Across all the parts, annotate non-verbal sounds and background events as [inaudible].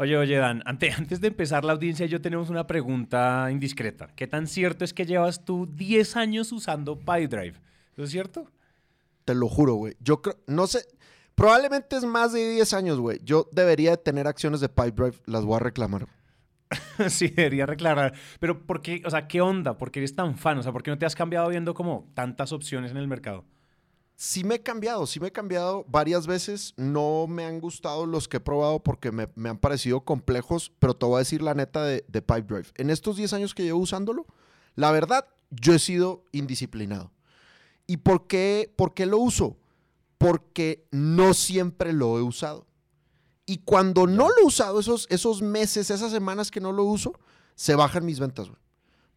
Oye, oye, Dan, antes, [laughs] antes de empezar la audiencia, yo tenemos una pregunta indiscreta. ¿Qué tan cierto es que llevas tú 10 años usando PyDrive? ¿Eso es cierto? Te lo juro, güey. Yo creo, no sé, probablemente es más de 10 años, güey. Yo debería de tener acciones de PyDrive, las voy a reclamar. [laughs] sí, debería reclamar. Pero ¿por qué? O sea, ¿qué onda? ¿Por qué eres tan fan? O sea, ¿por qué no te has cambiado viendo como tantas opciones en el mercado? Sí me he cambiado, sí me he cambiado varias veces. No me han gustado los que he probado porque me, han parecido complejos, pero te voy a decir la neta de, de Pipedrive. En estos 10 años que llevo usándolo, la verdad, yo he sido indisciplinado. ¿Y por qué, por qué lo uso? Porque no siempre lo he usado. Y cuando no lo he usado, esos, esos meses, esas semanas que no lo uso, se bajan mis ventas, güey.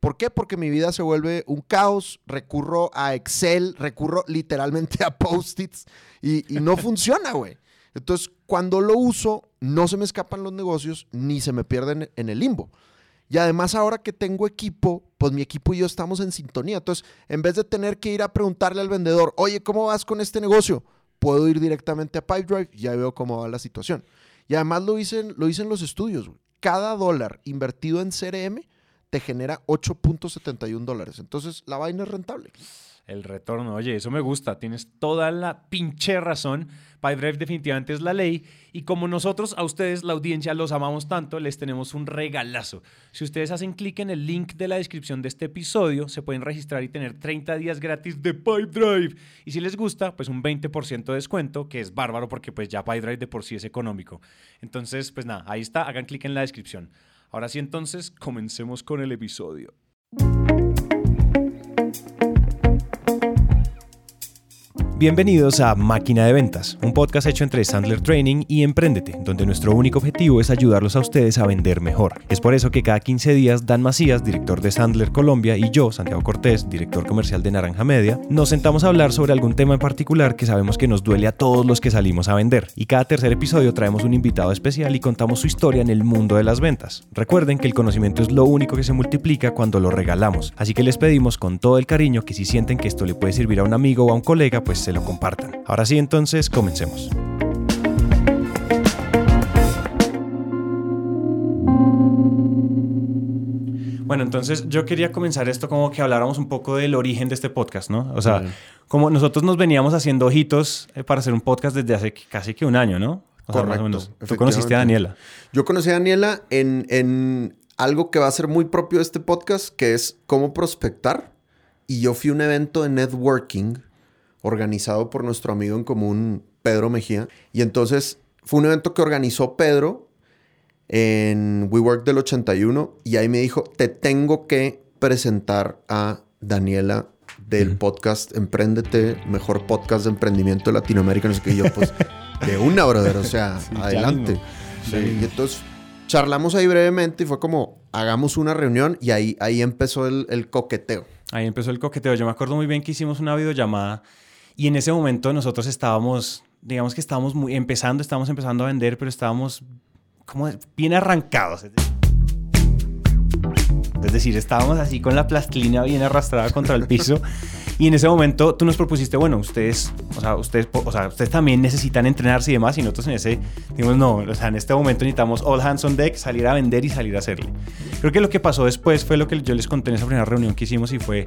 ¿Por qué? Porque mi vida se vuelve un caos, recurro a Excel, recurro literalmente a post-its y, no [laughs] funciona, güey. Entonces, cuando lo uso, no se me escapan los negocios ni se me pierden en el limbo. Y además ahora que tengo equipo, pues mi equipo y yo estamos en sintonía. Entonces, en vez de tener que ir a preguntarle al vendedor, oye, ¿cómo vas con este negocio? Puedo ir directamente a Pipedrive y ya veo cómo va la situación. Y además lo dicen, lo dicen los estudios. Cada dólar invertido en CRM te genera 8.71 dólares. Entonces, la vaina es rentable. El retorno, oye, eso me gusta, tienes toda la pinche razón. PyDrive definitivamente es la ley y como nosotros a ustedes, la audiencia, los amamos tanto, les tenemos un regalazo. Si ustedes hacen clic en el link de la descripción de este episodio, se pueden registrar y tener 30 días gratis de PyDrive. Y si les gusta, pues un 20% de descuento, que es bárbaro porque pues ya PyDrive de por sí es económico. Entonces, pues nada, ahí está, hagan clic en la descripción. Ahora sí, entonces, comencemos con el episodio. Bienvenidos a Máquina de Ventas, un podcast hecho entre Sandler Training y Emprendete, donde nuestro único objetivo es ayudarlos a ustedes a vender mejor. Es por eso que cada 15 días Dan Macías, director de Sandler Colombia, y yo, Santiago Cortés, director comercial de Naranja Media, nos sentamos a hablar sobre algún tema en particular que sabemos que nos duele a todos los que salimos a vender. Y cada tercer episodio traemos un invitado especial y contamos su historia en el mundo de las ventas. Recuerden que el conocimiento es lo único que se multiplica cuando lo regalamos, así que les pedimos con todo el cariño que si sienten que esto le puede servir a un amigo o a un colega, pues se lo compartan. Ahora sí, entonces, comencemos. Bueno, entonces yo quería comenzar esto como que habláramos un poco del origen de este podcast, ¿no? O sea, como nosotros nos veníamos haciendo ojitos eh, para hacer un podcast desde hace casi que un año, ¿no? Correcto. Tú conociste a Daniela. Yo conocí a Daniela en, en algo que va a ser muy propio de este podcast, que es cómo prospectar. Y yo fui a un evento de networking organizado por nuestro amigo en común, Pedro Mejía. Y entonces fue un evento que organizó Pedro en WeWork del 81 y ahí me dijo, te tengo que presentar a Daniela del podcast Emprendete, mejor podcast de emprendimiento de Latinoamérica. No sé qué, yo pues [laughs] de una, brother, o sea, adelante. Y entonces charlamos ahí brevemente y fue como, hagamos una reunión y ahí, ahí empezó el, el coqueteo. Ahí empezó el coqueteo. Yo me acuerdo muy bien que hicimos una videollamada y en ese momento nosotros estábamos, digamos que estábamos muy, empezando, estábamos empezando a vender, pero estábamos como bien arrancados. Es decir, estábamos así con la plastilina bien arrastrada contra el piso. [laughs] Y en ese momento tú nos propusiste, bueno, ustedes, o sea, ustedes, o sea, ustedes también necesitan entrenarse y demás. Y nosotros en ese, dijimos, no, o sea, en este momento necesitamos all hands on deck, salir a vender y salir a hacerle. Creo que lo que pasó después fue lo que yo les conté en esa primera reunión que hicimos y fue,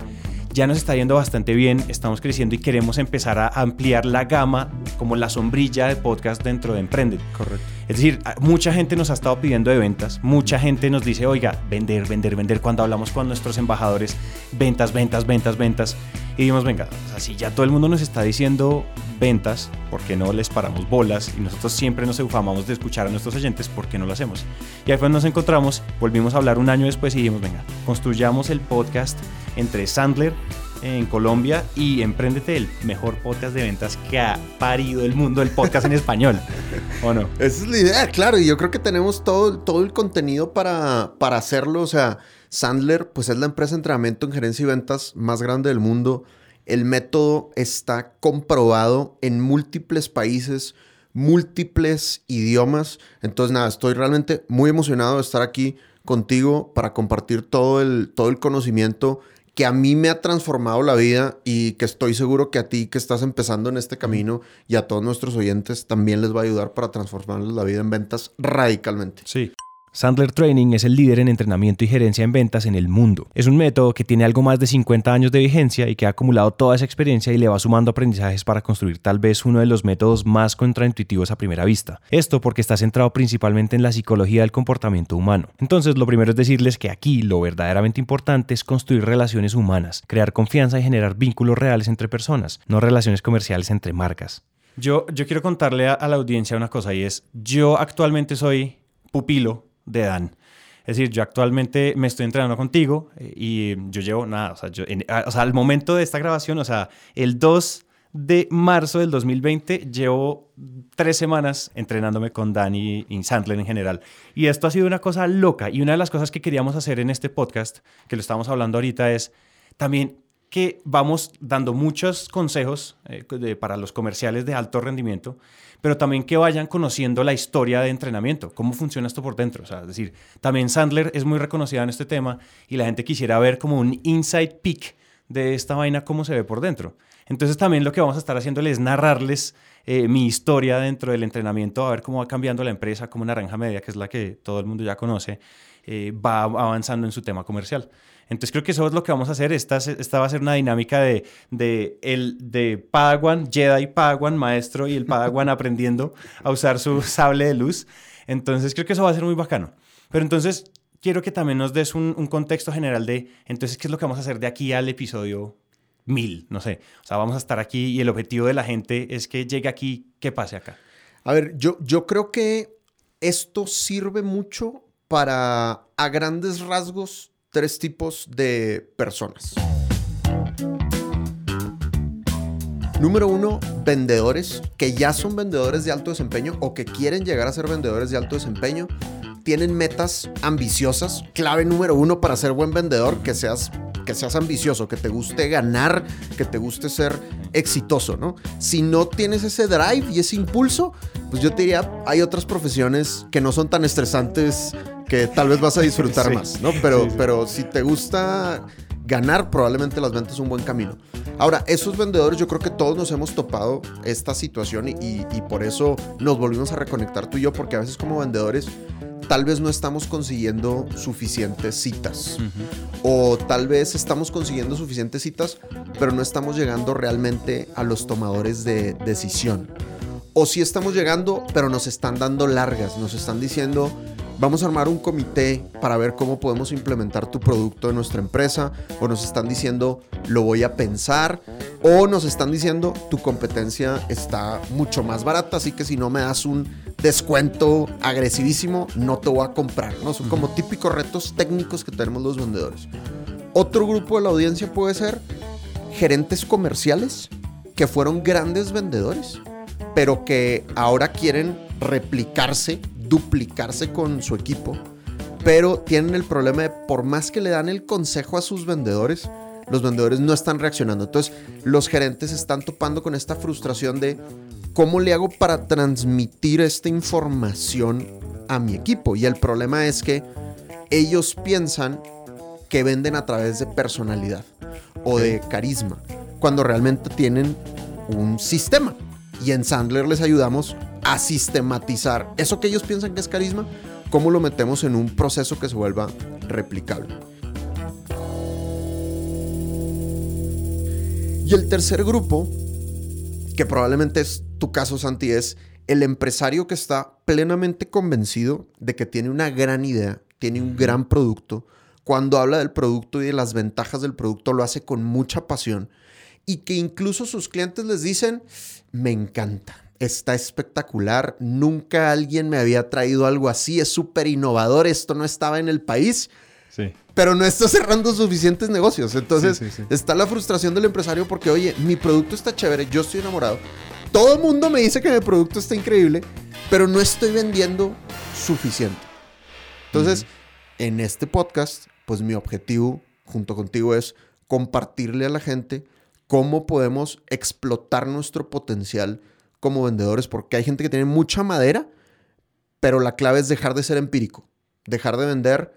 ya nos está yendo bastante bien, estamos creciendo y queremos empezar a ampliar la gama como la sombrilla de podcast dentro de Emprende. Correcto. Es decir, mucha gente nos ha estado pidiendo de ventas, mucha gente nos dice, oiga, vender, vender, vender. Cuando hablamos con nuestros embajadores, ventas, ventas, ventas, ventas. Y dijimos, venga, así ya todo el mundo nos está diciendo ventas, ¿por qué no les paramos bolas? Y nosotros siempre nos eufamamos de escuchar a nuestros oyentes, ¿por qué no lo hacemos? Y ahí fue nos encontramos, volvimos a hablar un año después y dijimos, venga, construyamos el podcast entre Sandler en Colombia y Emprendete, el mejor podcast de ventas que ha parido el mundo del podcast en español. [laughs] ¿O no? Esa es la idea, claro. Y yo creo que tenemos todo, todo el contenido para, para hacerlo. O sea, Sandler, pues es la empresa de entrenamiento en gerencia y ventas más grande del mundo. El método está comprobado en múltiples países, múltiples idiomas. Entonces, nada, estoy realmente muy emocionado de estar aquí contigo para compartir todo el, todo el conocimiento que a mí me ha transformado la vida y que estoy seguro que a ti que estás empezando en este camino y a todos nuestros oyentes también les va a ayudar para transformarles la vida en ventas radicalmente. Sí. Sandler Training es el líder en entrenamiento y gerencia en ventas en el mundo. Es un método que tiene algo más de 50 años de vigencia y que ha acumulado toda esa experiencia y le va sumando aprendizajes para construir tal vez uno de los métodos más contraintuitivos a primera vista. Esto porque está centrado principalmente en la psicología del comportamiento humano. Entonces, lo primero es decirles que aquí lo verdaderamente importante es construir relaciones humanas, crear confianza y generar vínculos reales entre personas, no relaciones comerciales entre marcas. Yo, yo quiero contarle a, a la audiencia una cosa y es, yo actualmente soy pupilo de Dan. Es decir, yo actualmente me estoy entrenando contigo eh, y yo llevo nada, o sea, yo, o sea, al momento de esta grabación, o sea, el 2 de marzo del 2020 llevo tres semanas entrenándome con Dani y Sandler en general. Y esto ha sido una cosa loca. Y una de las cosas que queríamos hacer en este podcast, que lo estamos hablando ahorita, es también que vamos dando muchos consejos eh, para los comerciales de alto rendimiento, pero también que vayan conociendo la historia de entrenamiento, cómo funciona esto por dentro. O sea, es decir, también Sandler es muy reconocida en este tema y la gente quisiera ver como un inside peek de esta vaina, cómo se ve por dentro. Entonces también lo que vamos a estar haciendo es narrarles eh, mi historia dentro del entrenamiento, a ver cómo va cambiando la empresa, como Naranja Media, que es la que todo el mundo ya conoce, eh, va avanzando en su tema comercial. Entonces creo que eso es lo que vamos a hacer. Esta, esta va a ser una dinámica de, de, el, de Padawan, Jedi Padawan, maestro, y el Padawan [laughs] aprendiendo a usar su sable de luz. Entonces creo que eso va a ser muy bacano. Pero entonces quiero que también nos des un, un contexto general de, entonces, ¿qué es lo que vamos a hacer de aquí al episodio mil? No sé. O sea, vamos a estar aquí y el objetivo de la gente es que llegue aquí, que pase acá. A ver, yo, yo creo que esto sirve mucho para, a grandes rasgos, tres tipos de personas. Número uno, vendedores que ya son vendedores de alto desempeño o que quieren llegar a ser vendedores de alto desempeño. Tienen metas ambiciosas. Clave número uno para ser buen vendedor, que seas, que seas ambicioso, que te guste ganar, que te guste ser exitoso, ¿no? Si no tienes ese drive y ese impulso, pues yo te diría, hay otras profesiones que no son tan estresantes que tal vez vas a disfrutar más, ¿no? Pero, pero si te gusta ganar, probablemente las ventas es un buen camino. Ahora, esos vendedores, yo creo que todos nos hemos topado esta situación y, por eso nos volvimos a reconectar tú y yo, porque a veces como vendedores tal vez no estamos consiguiendo suficientes citas. O tal vez estamos consiguiendo suficientes citas, pero no estamos llegando realmente a los tomadores de decisión. O si estamos llegando, pero nos están dando largas, nos están diciendo, vamos a armar un comité para ver cómo podemos implementar tu producto en nuestra empresa, o nos están diciendo, lo voy a pensar, o nos están diciendo, tu competencia está mucho más barata, así que si no me das un descuento agresivísimo, no te voy a comprar. ¿no? Son como típicos retos técnicos que tenemos los vendedores. Otro grupo de la audiencia puede ser gerentes comerciales que fueron grandes vendedores, pero que ahora quieren replicarse duplicarse con su equipo, pero tienen el problema de por más que le dan el consejo a sus vendedores, los vendedores no están reaccionando. Entonces, los gerentes están topando con esta frustración de cómo le hago para transmitir esta información a mi equipo. Y el problema es que ellos piensan que venden a través de personalidad o de carisma, cuando realmente tienen un sistema. Y en Sandler les ayudamos a sistematizar eso que ellos piensan que es carisma, cómo lo metemos en un proceso que se vuelva replicable. Y el tercer grupo, que probablemente es tu caso, Santi, es el empresario que está plenamente convencido de que tiene una gran idea, tiene un gran producto. Cuando habla del producto y de las ventajas del producto, lo hace con mucha pasión. Y que incluso sus clientes les dicen, me encanta está espectacular. Nunca alguien me había traído algo así. Es súper innovador. Esto no estaba en el país. Sí. Pero no está cerrando suficientes negocios. Entonces está la frustración del empresario porque, oye, mi producto está chévere, yo estoy enamorado. Todo el mundo me dice que mi producto está increíble, pero no estoy vendiendo suficiente. Entonces, en este podcast, pues mi objetivo junto contigo es compartirle a la gente cómo podemos explotar nuestro potencial como vendedores porque hay gente que tiene mucha madera, pero la clave es dejar de ser empírico, dejar de vender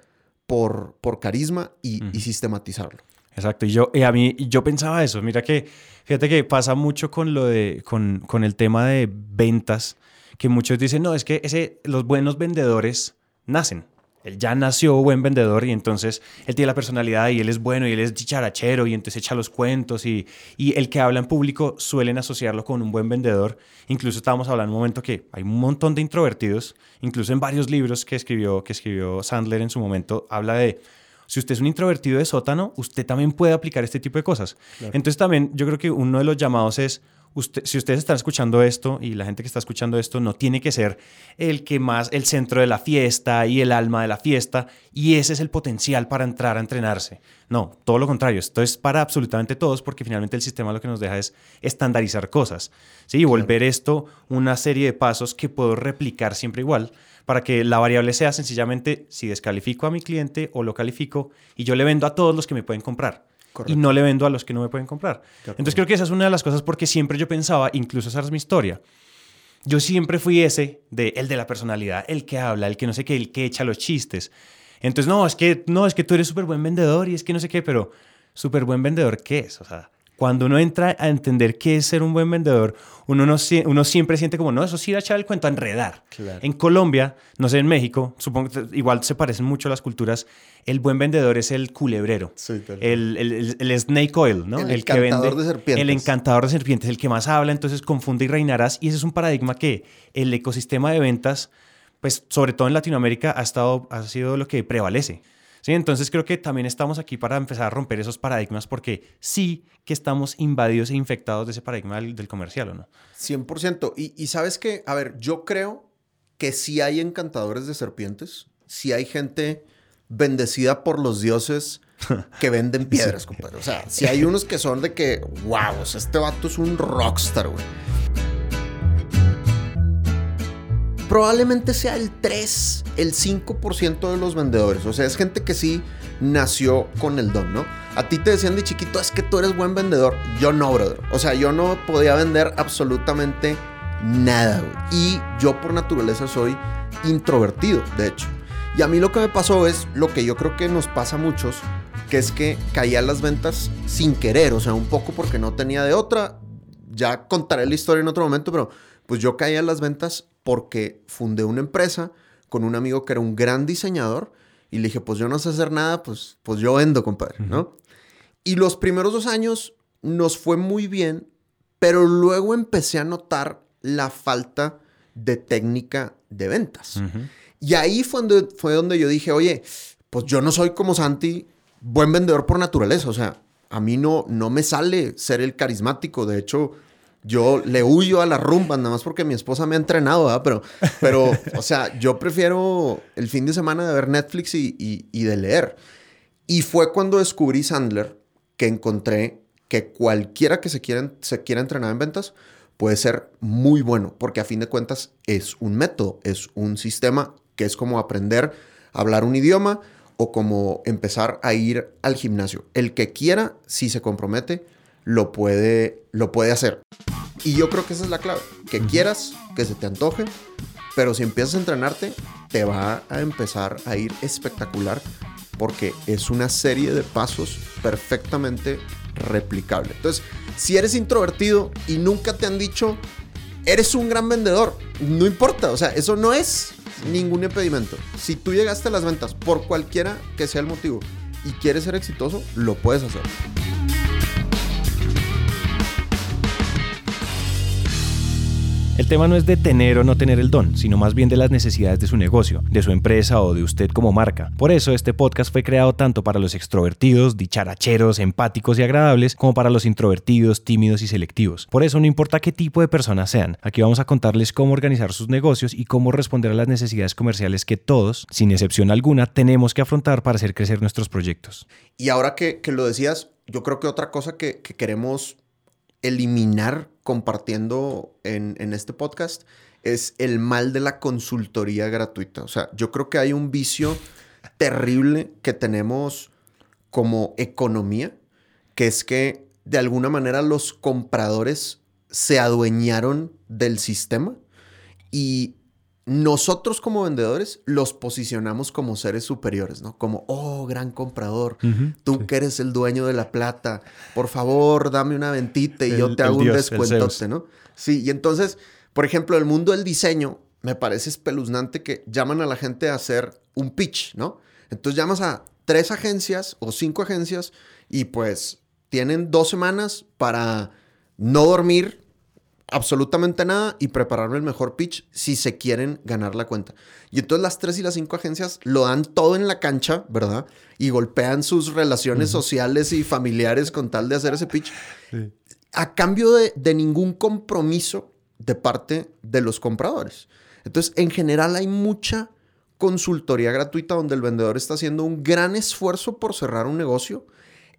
por, por carisma y, sistematizarlo. Exacto. Y yo, y a mí, yo pensaba eso. Mira que, fíjate que pasa mucho con lo de, con, con el tema de ventas, que muchos dicen, no, es que ese, los buenos vendedores nacen. Él ya nació buen vendedor y entonces él tiene la personalidad y él es bueno y él es dicharachero y entonces echa los cuentos y, y el que habla en público suelen asociarlo con un buen vendedor. Incluso estábamos hablando un momento que hay un montón de introvertidos, incluso en varios libros que escribió, que escribió Sandler en su momento, habla de si usted es un introvertido de sótano, usted también puede aplicar este tipo de cosas. Entonces también yo creo que uno de los llamados es, usted, si ustedes están escuchando esto y la gente que está escuchando esto no tiene que ser el que más, el centro de la fiesta y el alma de la fiesta y ese es el potencial para entrar a entrenarse. No, todo lo contrario, esto es para absolutamente todos porque finalmente el sistema lo que nos deja es estandarizar cosas. ¿sí? Y volver esto una serie de pasos que puedo replicar siempre igual para que la variable sea sencillamente si descalifico a mi cliente o lo califico y yo le vendo a todos los que me pueden comprar. Y no le vendo a los que no me pueden comprar. Entonces creo que esa es una de las cosas porque siempre yo pensaba, incluso esa es mi historia, yo siempre fui ese de el de la personalidad, el que habla, el que no sé qué, el que echa los chistes. Entonces, no, es que no, es que tú eres súper buen vendedor y es que no sé qué, pero súper buen vendedor, ¿qué es? O sea, cuando uno entra a entender qué es ser un buen vendedor, uno, no, uno siempre siente como, no, eso sí a echar el cuento, a enredar. En Colombia, no sé, en México, supongo que igual se parecen mucho las culturas, el buen vendedor es el culebrero, el, el, el, snake oil, ¿no? El, encantador de serpientes. El encantador de serpientes, el que más habla, entonces confunde y reinarás. Y ese es un paradigma que el ecosistema de ventas, pues sobre todo en Latinoamérica, ha, estado, ha sido lo que prevalece. ¿Sí? Entonces creo que también estamos aquí para empezar a romper esos paradigmas porque sí que estamos invadidos e infectados de ese paradigma del, comercial, ¿o no? 100%. Y, y sabes que, a ver, yo creo que sí hay encantadores de serpientes, sí hay gente bendecida por los dioses que venden [laughs] piedras, compadre. O sea, si hay unos que son de que, wow, este vato es un rockstar, güey. Probablemente sea el 3, el 5% de los vendedores. O sea, es gente que sí nació con el don, ¿no? A ti te decían de chiquito, es que tú eres buen vendedor. Yo no, brother. O sea, yo no podía vender absolutamente nada, Y yo por naturaleza soy introvertido, de hecho. Y a mí lo que me pasó es lo que yo creo que nos pasa a muchos, que es que caía las ventas sin querer, o sea, un poco porque no tenía de otra. Ya contaré la historia en otro momento, pero pues yo caía las ventas porque fundé una empresa con un amigo que era un gran diseñador y le dije, pues yo no sé hacer nada, pues, pues yo vendo, compadre, ¿no? Y los primeros dos años nos fue muy bien, pero luego empecé a notar la falta de técnica de ventas. Y ahí fue donde, fue donde yo dije, oye, pues yo no soy como Santi, buen vendedor por naturaleza, o sea, a mí no, no me sale ser el carismático, de hecho, yo le huyo a las rumbas, nada más porque mi esposa me ha entrenado. Pero, pero o sea, yo prefiero el fin de semana de ver Netflix y, y, de leer. Y fue cuando descubrí Sandler que encontré que cualquiera que se quiera, se quiera entrenar en ventas puede ser muy bueno, porque a fin de cuentas es un método, es un sistema que es como aprender a hablar un idioma o como empezar a ir al gimnasio. El que quiera, si se compromete, lo puede, lo puede hacer. Y yo creo que esa es la clave. Que quieras, que se te antoje, pero si empiezas a entrenarte, te va a empezar a ir espectacular porque es una serie de pasos perfectamente replicable. Entonces, si eres introvertido y nunca te han dicho, eres un gran vendedor, no importa, o sea, eso no es ningún impedimento. Si tú llegaste a las ventas por cualquiera que sea el motivo y quieres ser exitoso, lo puedes hacer. El tema no es de tener o no tener el don, sino más bien de las necesidades de su negocio, de su empresa o de usted como marca. Por eso este podcast fue creado tanto para los extrovertidos, dicharacheros, empáticos y agradables, como para los introvertidos, tímidos y selectivos. Por eso no importa qué tipo de personas sean, aquí vamos a contarles cómo organizar sus negocios y cómo responder a las necesidades comerciales que todos, sin excepción alguna, tenemos que afrontar para hacer crecer nuestros proyectos. Y ahora que, lo decías, yo creo que otra cosa que, que queremos eliminar compartiendo en, este podcast es el mal de la consultoría gratuita. O sea, yo creo que hay un vicio terrible que tenemos como economía, que es que de alguna manera los compradores se adueñaron del sistema y nosotros como vendedores los posicionamos como seres superiores, ¿no? Como, oh, gran comprador, tú que eres el dueño de la plata, por favor, dame una ventita y yo te hago un descuentote, ¿no? Sí, y entonces, por ejemplo, el mundo del diseño me parece espeluznante que llaman a la gente a hacer un pitch, ¿no? Entonces llamas a tres agencias o cinco agencias y pues tienen dos semanas para no dormir absolutamente nada y prepararme el mejor pitch si se quieren ganar la cuenta. Y entonces las tres y las cinco agencias lo dan todo en la cancha, ¿verdad? Y golpean sus relaciones sociales y familiares con tal de hacer ese pitch. A cambio de, de ningún compromiso de parte de los compradores. Entonces, en general hay mucha consultoría gratuita donde el vendedor está haciendo un gran esfuerzo por cerrar un negocio.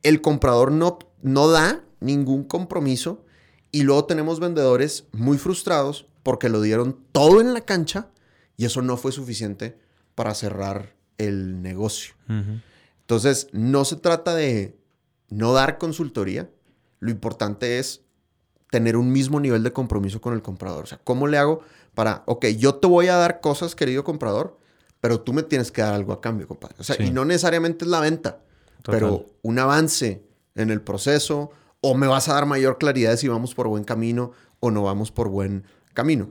El comprador no, no da ningún compromiso y luego tenemos vendedores muy frustrados porque lo dieron todo en la cancha y eso no fue suficiente para cerrar el negocio. Entonces, no se trata de no dar consultoría. Lo importante es tener un mismo nivel de compromiso con el comprador. O sea, ¿cómo le hago para, ok, yo te voy a dar cosas, querido comprador, pero tú me tienes que dar algo a cambio, compadre? O sea, y no necesariamente es la venta, pero un avance en el proceso, o me vas a dar mayor claridad de si vamos por buen camino o no vamos por buen camino.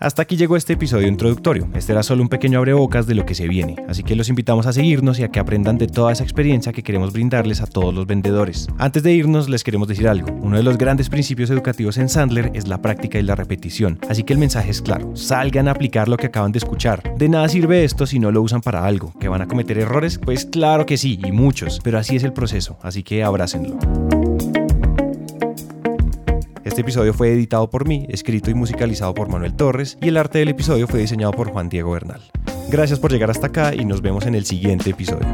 Hasta aquí llegó este episodio introductorio. Este era solo un pequeño abrebocas de lo que se viene, así que los invitamos a seguirnos y a que aprendan de toda esa experiencia que queremos brindarles a todos los vendedores. Antes de irnos, les queremos decir algo. Uno de los grandes principios educativos en Sandler es la práctica y la repetición, así que el mensaje es claro. Salgan a aplicar lo que acaban de escuchar. De nada sirve esto si no lo usan para algo. ¿Que van a cometer errores? Pues claro que sí, y muchos, pero así es el proceso, así que abrácenlo. Este episodio fue editado por mí, escrito y musicalizado por Manuel Torres y el arte del episodio fue diseñado por Juan Diego Bernal. Gracias por llegar hasta acá y nos vemos en el siguiente episodio.